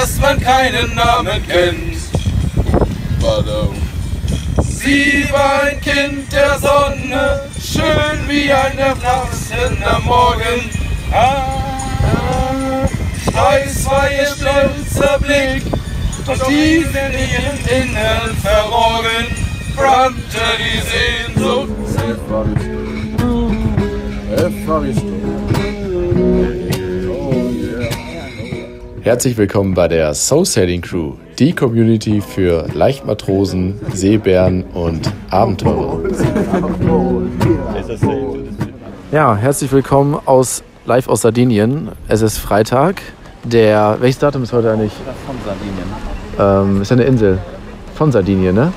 dass man keinen Namen kennt. Sie war ein Kind der Sonne, schön wie ein erwachsener Morgen. Ah, heiß war ihr stolzer Blick, doch tief in ihrem Innern verborgen, brannte die Sehnsucht. Herzlich willkommen bei der Soul Sailing Crew, die Community für Leichtmatrosen, Seebären und Abenteurer. Ja, herzlich willkommen aus live aus Sardinien. Es ist Freitag. Der welches Datum ist heute eigentlich? Von Sardinien. Ähm, ist ja eine Insel von Sardinien, ne?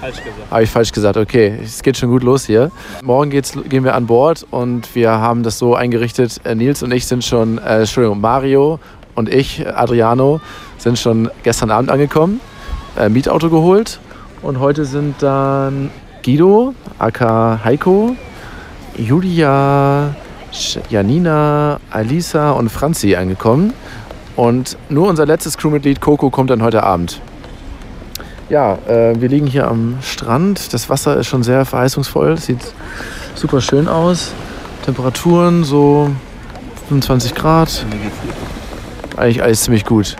Falsch gesagt. Habe ich falsch gesagt, okay. Es geht schon gut los hier. Morgen geht's, gehen wir an Bord und wir haben das so eingerichtet. äh, Nils und ich sind schon, äh, Entschuldigung, Mario und ich, Adriano, sind schon gestern Abend angekommen, äh, Mietauto geholt und heute sind dann Guido, aka Heiko, Julia, Janina, Alisa und Franzi angekommen. Und nur unser letztes Crewmitglied Coco kommt dann heute Abend. Ja, äh, wir liegen hier am Strand. Das Wasser ist schon sehr verheißungsvoll. Sieht super schön aus. Temperaturen so 25 Grad. Eigentlich alles ziemlich gut.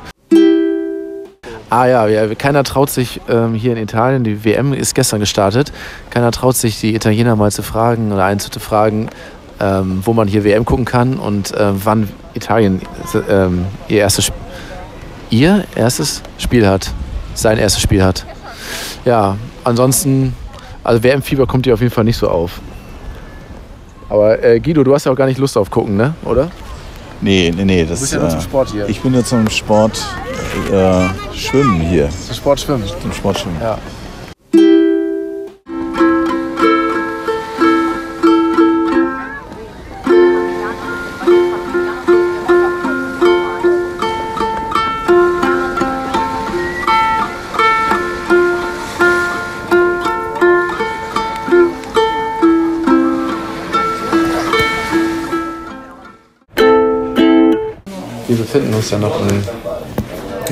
Ah ja, ja keiner traut sich ähm, hier in Italien, die WM ist gestern gestartet, keiner traut sich die Italiener mal zu fragen oder einen zu fragen, ähm, wo man hier WM gucken kann und äh, wann Italien ähm, ihr, erstes, ihr erstes Spiel hat, sein erstes Spiel hat. Ja, ansonsten, also WM-Fieber kommt dir auf jeden Fall nicht so auf. Aber äh, Guido, du hast ja auch gar nicht Lust auf gucken, ne? Oder? Nee, nee, nee. Das, Du bist ja nur äh, zum Sport hier. Ich bin nur zum Sport äh, Schwimmen hier. Zum Sport schwimmen. Zum Sport Schwimmen. Ja. Uns ja noch im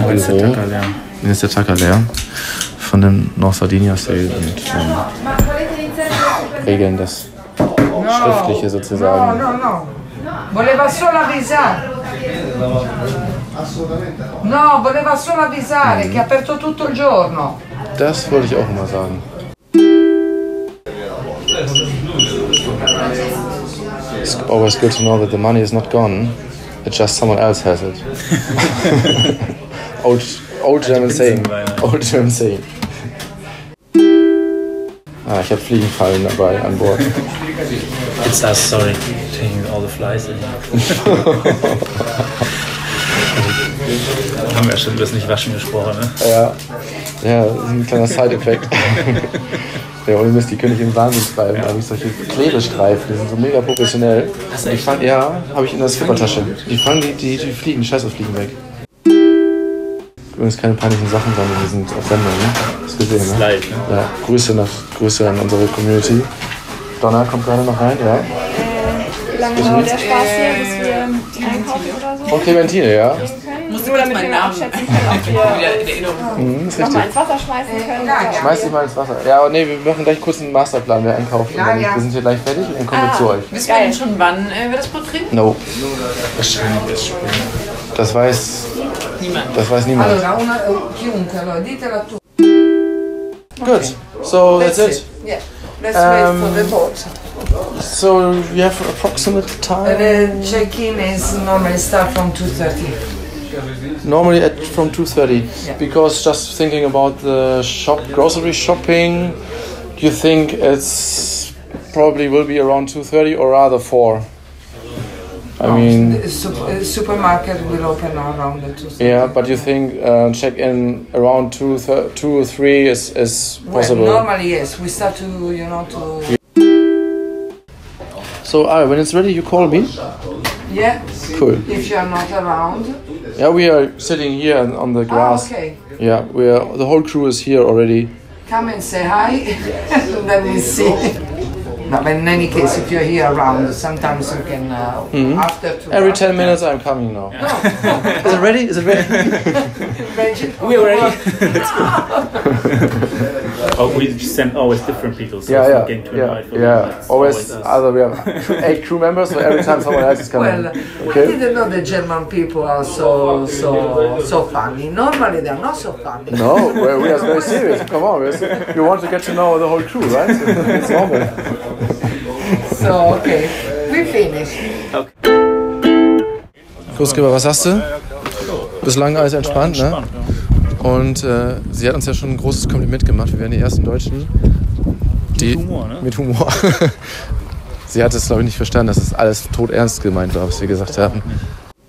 Aber ist der Büro. Tacker leer. Hier ist der Tacker leer von dem North Sardinia Sale und ähm, regeln das Schriftliche sozusagen. No, no. Voleva solo avvisare. No, voleva solo avvisare che è aperto tutto il giorno. Das wollte ich auch immer sagen. It's always good to know that the money is not gone. It's just someone else has it. old, old German saying. Old German saying. Ah, ich habe Fliegenfallen dabei an Bord. It's us, sorry. Taking all the flies in. Haben wir schon über das Nicht-Waschen gesprochen, ne? Ja, ja, das ist ein kleiner Side-Effekt. ja, ohne Mist, die im Wahnsinn treiben. Da habe ich solche Klebestreifen, die sind so mega professionell. Die fangen, ja, habe ich in der Skippertasche. Die fangen die, die, die Fliegen, die Scheiße-Fliegen weg. Übrigens keine peinlichen Sachen, sondern wir sind auf Sendung, ne? Hast gesehen, ne? Live, ne? Ja, Grüße, nach, Grüße an unsere Community. Donna kommt gerade noch rein, ja. Wie lange dauert der Spaß hier, bis wir einkaufen oder so? Und Clementine, ja. Nur damit wir mal abschätzen können, ob wir Mhm, nochmal ins Wasser schmeißen können. Schmeiß dich mal ins Wasser. Ja, aber nee, wir machen gleich kurz einen Masterplan, wer einkauft. Und dann, ja. Wir sind hier gleich fertig und dann kommen wir zu euch. Wissen wir denn schon, wann äh, wir das Boot kriegen? No, Wahrscheinlich erst später. das weiß, Niemand. das weiß niemand. Eh. Good. So that's it. Yeah. Let's wait Um, for the boat. So we have approximate time. The check-in is normally start from 2.30. Normally at from 2:30. Yeah. Because just thinking about the shop, grocery shopping, you think it's probably will be around 2:30 or rather 4. I mean, The sup- uh, supermarket will open around the 2.30. yeah, but you think uh, check in around two, thir- two or three is is possible. Well, normally, yes. We start to, you know, to... so, ah, when it's ready, you call me. Yeah. Cool. If you are not around. Yeah, we are sitting here on- on the Ah, grass. okay. Yeah, we are. The whole crew is here already. Come and say hi, and then we see. No, but in any case, if you're here around, sometimes you can, uh, after two Mm-hmm. Every after- 10 minutes, I'm coming now. is it ready? Is it ready? Imagine. We already. Oh, we send always different people. So Yeah, if yeah, get to yeah, for yeah. them, it's Always, us. other we have eight crew members, so every time someone else is coming. Well, we Okay. didn't know the German people are so so so funny. Normally they are not so funny. No, we we are very serious. Come on, we're, you want to get to know the whole crew, right? It's normal. So okay, we finish. Kursgeber, was sagst du? Bislang alles entspannt, ne? Und äh, sie hat uns ja schon ein großes Kompliment gemacht. Wir wären die ersten Deutschen, die Mit Humor, ne? mit Humor. sie hat es, glaube ich, nicht verstanden, dass es alles todernst gemeint war, was wir gesagt haben.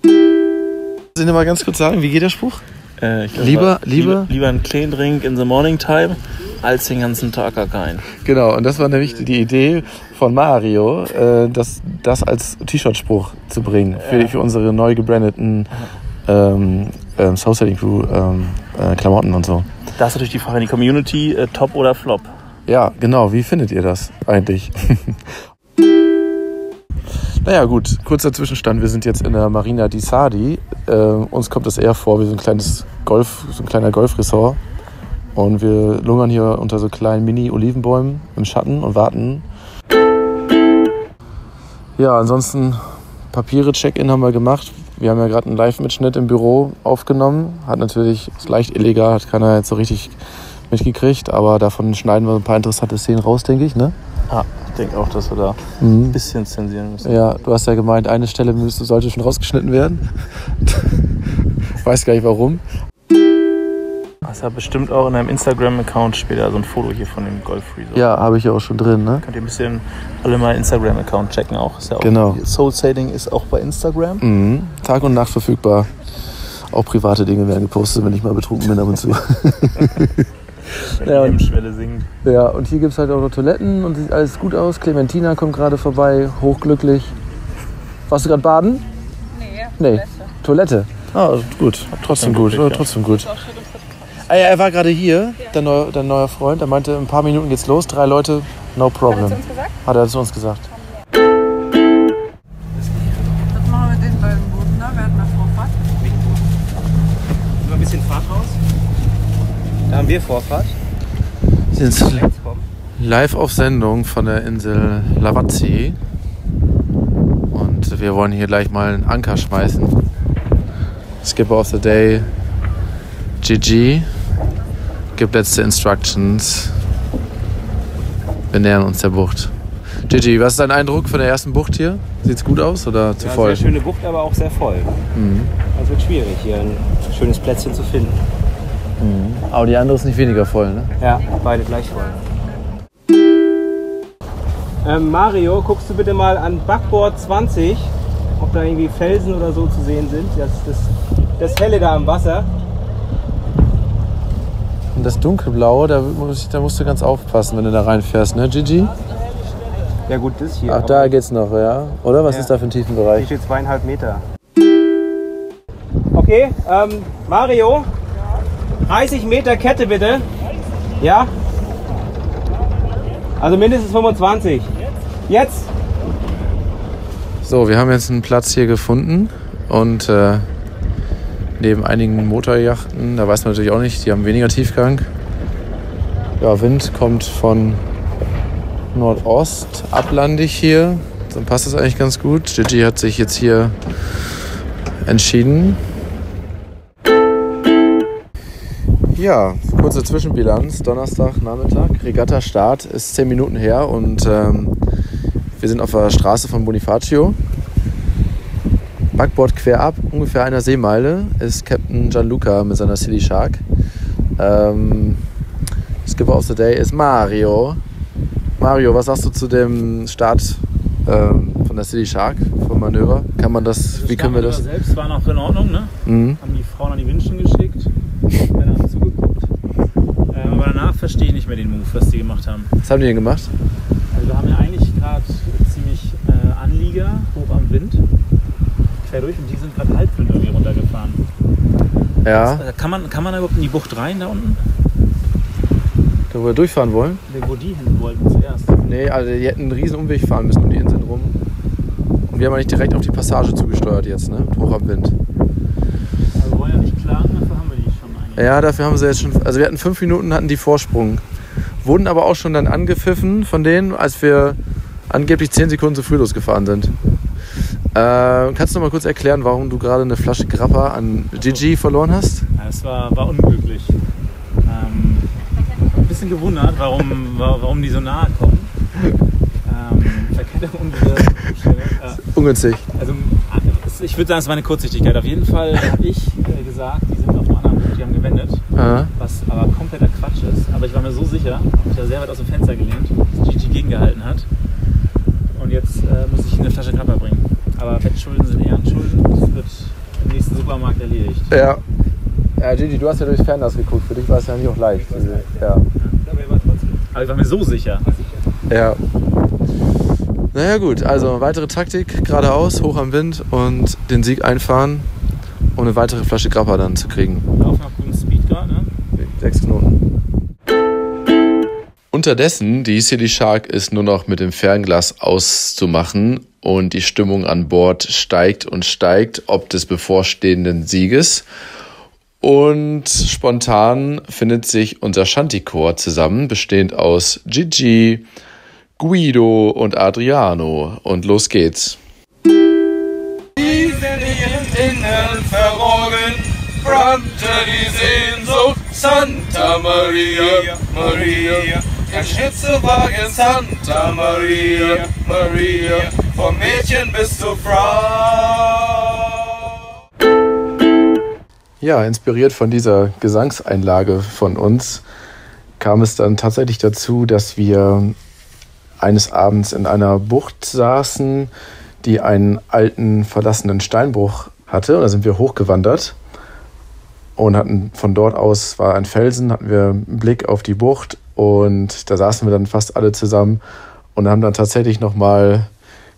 Wir mal ganz kurz sagen, wie geht der Spruch? Äh, ich glaub, Lieber- lieber- lieber einen kleinen Drink in the morning time als den ganzen Tag gar keinen. Genau, und das war nämlich die Idee von Mario, äh, das, das als T-Shirt-Spruch zu bringen für, für unsere neu gebrandeten ähm, ähm, Soul Crew ähm, äh, Klamotten und so. Da ist natürlich die Frage in die Community, äh, top oder flop. Ja, genau. Wie findet ihr das eigentlich? naja, gut. Kurzer Zwischenstand. Wir sind jetzt in der Marina di Sardi. Äh, uns kommt das eher vor wie so ein kleines Golf, so ein kleiner Golfresort. Und wir lungern hier unter so kleinen Mini-Olivenbäumen im Schatten und warten. Ja, ansonsten Papiere, Check-in haben wir gemacht. Wir haben ja gerade einen Live-Mitschnitt im Büro aufgenommen. Hat natürlich, ist leicht illegal, hat keiner jetzt so richtig mitgekriegt, aber davon schneiden wir ein paar interessante Szenen raus, denke ich, ne? Ja, ich denke auch, dass wir da ein Mhm. bisschen zensieren müssen. Ja, du hast ja gemeint, eine Stelle müsste, sollte schon rausgeschnitten werden. Weiß gar nicht warum. Hast ja bestimmt auch in deinem Instagram-Account später so ein Foto hier von dem Golf Resort. Ja, habe ich ja auch schon drin, ne? Könnt ihr ein bisschen alle mal Instagram-Account checken auch. Ist ja auch Genau. Soul Sailing ist auch bei Instagram. Mhm. Tag und Nacht verfügbar. Auch private Dinge werden gepostet, wenn ich mal betrunken bin ab und zu. Ja, die und-. Ja, und hier gibt es halt auch noch Toiletten und sieht alles gut aus. Clementina kommt gerade vorbei, hochglücklich. Warst du gerade baden? Nee. Nee, Toilette. Ah, gut. Trotzdem gut, ja. trotzdem gut. Ah, ja, er war gerade hier, der neue, der neue Freund. Er meinte, in ein paar Minuten geht's los. Drei Leute, no problem. Hat er, gesagt? Hat er zu uns gesagt. Was machen wir denn beim Boden da? Wir hatten eine Vorfahrt. Mal ein bisschen Fahrt raus. Da haben wir Vorfahrt. Sind live auf Sendung von der Insel Lavazzi. Und wir wollen hier gleich mal einen Anker schmeißen. Skipper of the Day, GG, gibt letzte Instructions. Wir nähern uns der Bucht. Gigi, was ist dein Eindruck von der ersten Bucht hier? Sieht's gut aus oder zu Ja, voll? sehr schöne Bucht, aber auch sehr voll. Mhm. Also wird schwierig, hier ein schönes Plätzchen zu finden. Aber die andere ist nicht weniger voll, ne? Ja, beide gleich voll. Ähm, Mario, guckst du bitte mal an Backbord 20, ob da irgendwie Felsen oder so zu sehen sind. Das, das, das helle da am Wasser. Und das dunkelblaue, da, muss ich, da musst du ganz aufpassen, wenn du da reinfährst, ne, Gigi? Ja gut, das hier. Ach, da geht's noch, ja? Oder was Ja. ist da für ein Hier Tiefenbereich? steht zweieinhalb Meter. Okay, ähm, Mario, 30 Meter Kette bitte. Ja? Also mindestens 25. Jetzt? So, wir haben jetzt einen Platz hier gefunden und äh, neben einigen Motorjachten, da weiß man natürlich auch nicht, die haben weniger Tiefgang. Ja, Wind kommt von Nordost, ablandig hier. Dann passt das eigentlich ganz gut. Gigi hat sich jetzt hier entschieden. Ja, kurze Zwischenbilanz. Donnerstag Nachmittag. Regatta-Start ist 10 Minuten her und ähm, wir sind auf der Straße von Bonifacio. Backboard quer ab, ungefähr einer Seemeile, ist Captain Gianluca mit seiner Silly Shark. Ähm, Skipper of the Day ist Mario. Mario, was sagst du zu dem Start ähm, von der Silly Shark, vom Manöver? Kann man das, wie können wir das? selbst war noch in Ordnung, ne? Mhm. Haben die Frauen an die Winschen geschickt. Männer haben zugeguckt. Ähm, aber danach verstehe ich nicht mehr den Move, was die gemacht haben. Was haben die denn gemacht? Also wir haben ja eigentlich gerade ziemlich äh, Anlieger hoch am Wind. Quer durch und die sind gerade Halbwind irgendwie runtergefahren. Ja, Äh, Kann man, kann man da überhaupt in die Bucht rein da unten? da wo wir durchfahren wollen? Wo die hin wollten zuerst. Nee, also die hätten einen riesen Umweg fahren müssen um die Inseln rum. Und wir haben eigentlich direkt auf die Passage zugesteuert jetzt, ne? Hoch am Wind. Also wir wollen ja nicht klagen, dafür haben wir die schon Ja, dafür haben sie jetzt schon. Also wir hatten fünf Minuten, hatten die Vorsprung. Wurden aber auch schon dann angepfiffen von denen, als wir angeblich zehn Sekunden zu früh losgefahren sind. Äh, kannst du noch mal kurz erklären, warum du gerade eine Flasche Grappa an Gigi verloren hast? Ja, es war, war unglücklich. Ähm, ein bisschen gewundert, warum, wa- warum die so nahe kommen. Ähm, Verkettung unsere. Äh, Ungünstig. also, ich würde sagen, es war eine Kurzsichtigkeit. Auf jeden Fall habe ich äh, gesagt, die sind auf dem anderen Boot, die haben gewendet. Aha. Was aber kompletter Quatsch ist. Aber ich war mir so sicher, hab mich da sehr weit aus dem Fenster gelehnt, dass Gigi gegengehalten hat. Und jetzt äh, muss ich eine Flasche Grappa bringen. Aber Wettschulden sind Ehrenschulden. Das wird im nächsten Supermarkt erledigt. Ja. Ja, Gigi, du hast ja durchs Fernglas geguckt. Für dich war es ja nicht auch leicht. Ja. Aber ich war mir so sicher. Ja. Naja gut, also weitere Taktik, geradeaus, hoch am Wind und den Sieg einfahren, um eine weitere Flasche Grappa dann zu kriegen. Laufen auf guten Speed gerade, ne? Sechs Knoten. Unterdessen, die City Shark ist nur noch mit dem Fernglas auszumachen und die Stimmung an Bord steigt und steigt, ob des bevorstehenden Sieges. Und spontan findet sich unser Shantychor zusammen, bestehend aus Gigi, Guido und Adriano. Und los geht's. Die sind ihren Innen verborgen, brannte die Sehnsucht Santa Maria, Maria. Der Schnitzelwagen Santa Maria, Maria, vom Mädchen bis zur Frau. Ja, inspiriert von dieser Gesangseinlage von uns kam es dann tatsächlich dazu, dass wir eines Abends in einer Bucht saßen, die einen alten verlassenen Steinbruch hatte. Und da sind wir hochgewandert und hatten von dort aus war ein Felsen, hatten wir einen Blick auf die Bucht und da saßen wir dann fast alle zusammen und haben dann tatsächlich noch mal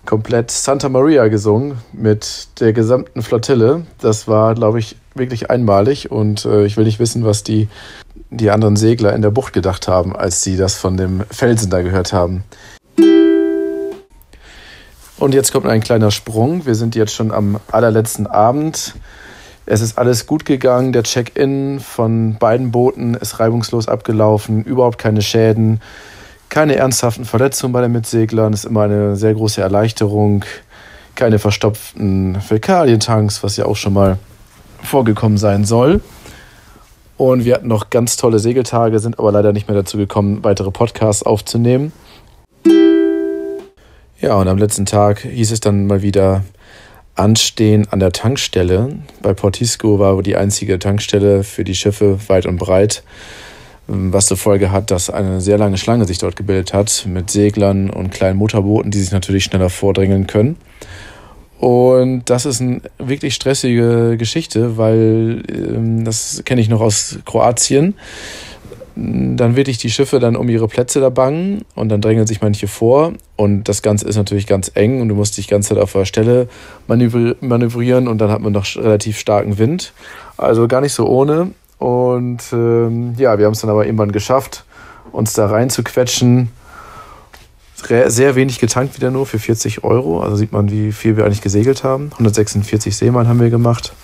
komplett Santa Maria gesungen mit der gesamten Flottille. Das war, glaube ich, wirklich einmalig und äh, ich will nicht wissen, was die, die anderen Segler in der Bucht gedacht haben, als sie das von dem Felsen da gehört haben. Und jetzt kommt ein kleiner Sprung. Wir sind jetzt schon am allerletzten Abend. Es ist alles gut gegangen. Der Check-in von beiden Booten ist reibungslos abgelaufen. Überhaupt keine Schäden. Keine ernsthaften Verletzungen bei den Mitseglern. Ist immer eine sehr große Erleichterung. Keine verstopften Fäkalientanks, was ja auch schon mal vorgekommen sein soll. Und wir hatten noch ganz tolle Segeltage, sind aber leider nicht mehr dazu gekommen, weitere Podcasts aufzunehmen. Ja, und am letzten Tag hieß es dann mal wieder Anstehen an der Tankstelle. Bei Portisco war die einzige Tankstelle für die Schiffe weit und breit, was zur Folge hat, dass eine sehr lange Schlange sich dort gebildet hat mit Seglern und kleinen Motorbooten, die sich natürlich schneller vordrängeln können. Und das ist eine wirklich stressige Geschichte, weil ähm, das kenne ich noch aus Kroatien. Dann wirklich die Schiffe dann um ihre Plätze da bangen und dann drängeln sich manche vor und das Ganze ist natürlich ganz eng und du musst dich die ganze Zeit auf der Stelle manövri manövrieren und dann hat man noch relativ starken Wind. Also gar nicht so ohne. Und ähm, ja, wir haben es dann aber irgendwann geschafft, uns da rein zu quetschen. Sehr wenig getankt wieder nur für 40 Euro. Also sieht man, wie viel wir eigentlich gesegelt haben. 146 Seemeilen haben wir gemacht.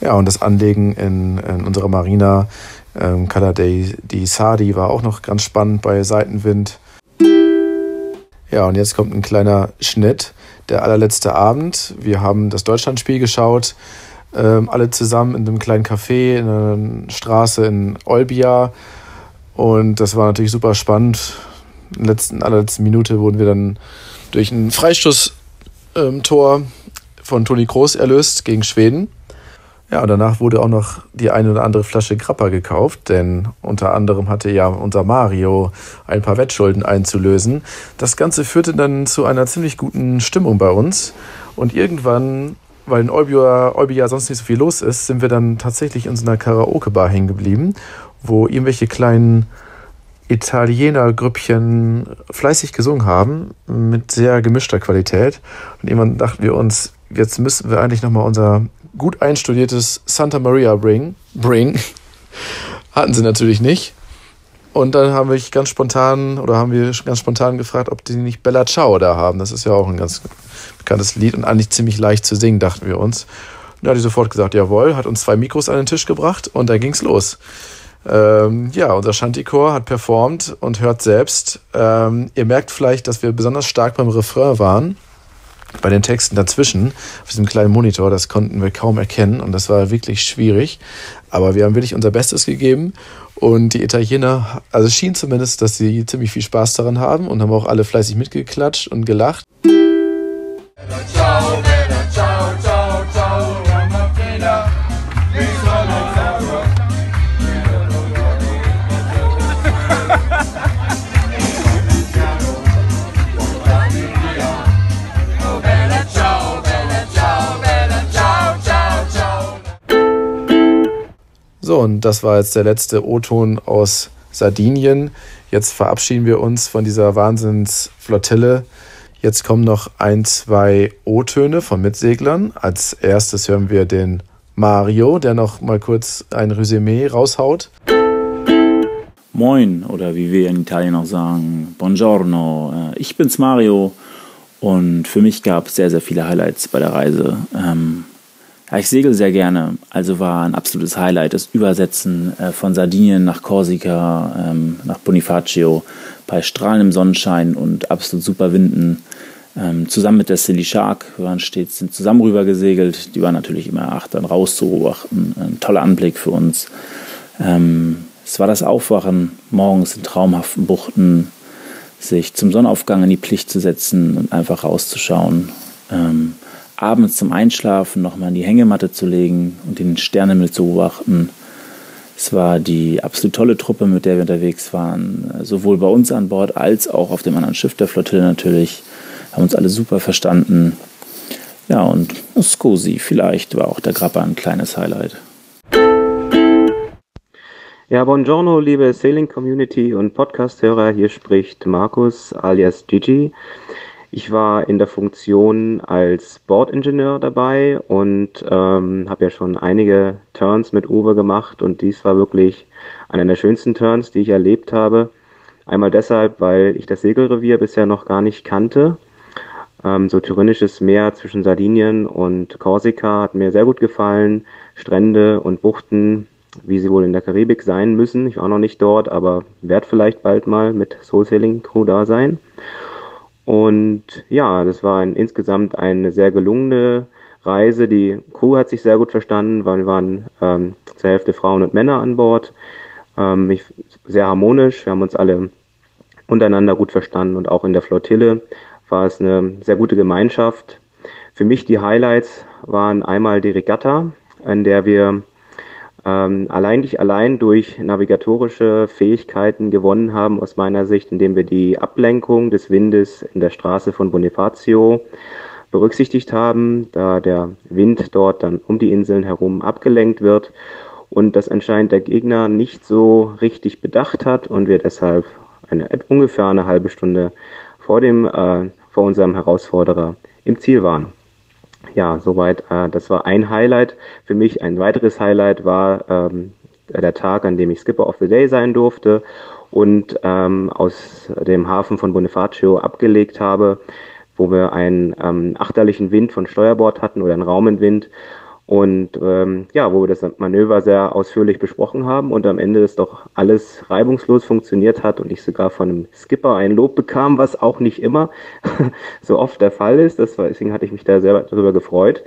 Ja, und das Anlegen in, in unserer Marina ähm, Cala dei, di Sardi war auch noch ganz spannend bei Seitenwind. Ja, und jetzt kommt ein kleiner Schnitt. Der allerletzte Abend. Wir haben das Deutschlandspiel geschaut. Ähm, alle zusammen in einem kleinen Café in einer Straße in Olbia. Und das war natürlich super spannend. In der letzten, allerletzten Minute wurden wir dann durch ein Freistoßtor von Toni Kroos erlöst gegen Schweden. Ja, und danach wurde auch noch die eine oder andere Flasche Grappa gekauft, denn unter anderem hatte ja unser Mario ein paar Wettschulden einzulösen. Das Ganze führte dann zu einer ziemlich guten Stimmung bei uns. Und irgendwann, weil in Olbia, Olbia sonst nicht so viel los ist, sind wir dann tatsächlich in so einer Karaoke-Bar hängen geblieben, wo irgendwelche kleinen Italiener-Grüppchen fleißig gesungen haben, mit sehr gemischter Qualität. Und irgendwann dachten wir uns, jetzt müssen wir eigentlich nochmal unser gut einstudiertes Santa Maria bringen. Bring. Hatten sie natürlich nicht. Und dann haben wir ganz spontan oder haben wir ganz spontan gefragt, ob die nicht Bella Ciao da haben. Das ist ja auch ein ganz bekanntes Lied und eigentlich ziemlich leicht zu singen, dachten wir uns. Und da hat die sofort gesagt, jawohl, hat uns zwei Mikros an den Tisch gebracht und dann ging's los. Ähm, ja, unser Shantychor hat performt und hört selbst. Ähm, ihr merkt vielleicht, dass wir besonders stark beim Refrain waren. Bei den Texten dazwischen, auf diesem kleinen Monitor, das konnten wir kaum erkennen und das war wirklich schwierig. Aber wir haben wirklich unser Bestes gegeben und die Italiener, also es schien zumindest, dass sie ziemlich viel Spaß daran haben und haben auch alle fleißig mitgeklatscht und gelacht. Ciao, So, und das war jetzt der letzte O-Ton aus Sardinien. Jetzt verabschieden wir uns von dieser Wahnsinnsflottille. Jetzt kommen noch ein, zwei O-Töne von Mitseglern. Als erstes hören wir den Mario, der noch mal kurz ein Resümee raushaut. Moin oder wie wir in Italien auch sagen, Buongiorno. Äh, Ich bin's Mario und für mich gab es sehr, sehr viele Highlights bei der Reise. Ähm, ja, ich segel sehr gerne, also war ein absolutes Highlight das Übersetzen äh, von Sardinien nach Korsika, ähm, nach Bonifacio bei strahlendem Sonnenschein und absolut super Winden. Ähm, zusammen mit der Silly Shark, wir waren stets sind zusammen rüber gesegelt. Die war natürlich immer acht, dann raus zu beobachten. Ein toller Anblick für uns. Ähm, es war das Aufwachen morgens in traumhaften Buchten, sich zum Sonnenaufgang in die Pflicht zu setzen und einfach rauszuschauen. Ähm, abends zum Einschlafen nochmal in die Hängematte zu legen und den Sternenhimmel zu beobachten. Es war die absolut tolle Truppe, mit der wir unterwegs waren, sowohl bei uns an Bord als auch auf dem anderen Schiff der Flottille natürlich. Haben uns alle super verstanden. Ja, und Scosi vielleicht war auch der Grappa ein kleines Highlight. Ja, buongiorno, liebe Sailing Community und Podcast-Hörer. Hier spricht Markus alias Gigi. Ich war in der Funktion als Bordingenieur dabei und ähm, habe ja schon einige Turns mit Uwe gemacht und dies war wirklich einer der schönsten Turns, die ich erlebt habe. Einmal deshalb, weil ich das Segelrevier bisher noch gar nicht kannte. Ähm, so tyrannisches Meer zwischen Sardinien und Korsika hat mir sehr gut gefallen. Strände und Buchten, wie sie wohl in der Karibik sein müssen. Ich war noch nicht dort, aber werde vielleicht bald mal mit Soul Sailing Crew da sein. Und ja, das war ein, insgesamt eine sehr gelungene Reise. Die Crew hat sich sehr gut verstanden, weil wir waren ähm, zur Hälfte Frauen und Männer an Bord. Ähm, ich, sehr harmonisch, wir haben uns alle untereinander gut verstanden und auch in der Flottille war es eine sehr gute Gemeinschaft. Für mich die Highlights waren einmal die Regatta, in der wir ähm, allein allein durch navigatorische Fähigkeiten gewonnen haben, aus meiner Sicht, indem wir die Ablenkung des Windes in der Straße von Bonifacio berücksichtigt haben, da der Wind dort dann um die Inseln herum abgelenkt wird und das anscheinend der Gegner nicht so richtig bedacht hat und wir deshalb eine, ungefähr eine halbe Stunde vor dem äh, vor unserem Herausforderer im Ziel waren ja, soweit. Äh, das war ein Highlight. Für mich ein weiteres Highlight war ähm, der Tag, an dem ich Skipper of the Day sein durfte und ähm, aus dem Hafen von Bonifacio abgelegt habe, wo wir einen ähm, achterlichen Wind von Steuerbord hatten oder einen Raumenwind und ähm, ja, wo wir das Manöver sehr ausführlich besprochen haben und am Ende das doch alles reibungslos funktioniert hat und ich sogar von einem Skipper ein Lob bekam, was auch nicht immer so oft der Fall ist. Deswegen hatte ich mich da sehr darüber gefreut.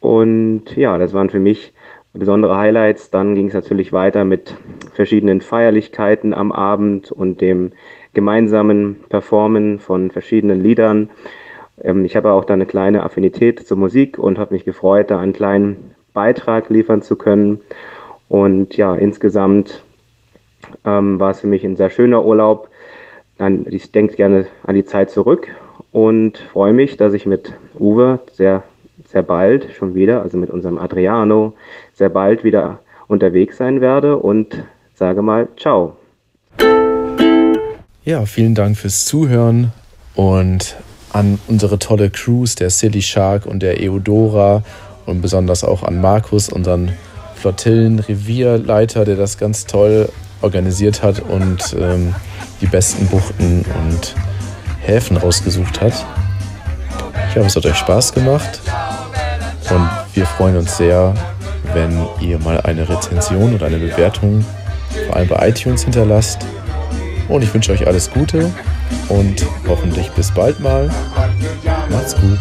Und ja, das waren für mich besondere Highlights. Dann ging es natürlich weiter mit verschiedenen Feierlichkeiten am Abend und dem gemeinsamen Performen von verschiedenen Liedern. Ähm, ich habe auch da eine kleine Affinität zur Musik und habe mich gefreut, da einen kleinen Beitrag liefern zu können. Und ja, insgesamt ähm, war es für mich ein sehr schöner Urlaub. Dann, ich denke gerne an die Zeit zurück und freue mich, dass ich mit Uwe sehr, sehr bald schon wieder, also mit unserem Adriano, sehr bald wieder unterwegs sein werde und sage mal Ciao. Ja, vielen Dank fürs Zuhören und an unsere tolle Crews, der Silly Shark und der Eudora und besonders auch an Markus, unseren Flottillen-Revierleiter, der das ganz toll organisiert hat und ähm, die besten Buchten und Häfen rausgesucht hat. Ich hoffe, es hat euch Spaß gemacht und Wir freuen uns sehr, wenn ihr mal eine Rezension oder eine Bewertung, vor allem bei iTunes, hinterlasst. Und ich wünsche euch alles Gute und hoffentlich bis bald mal. Macht's gut.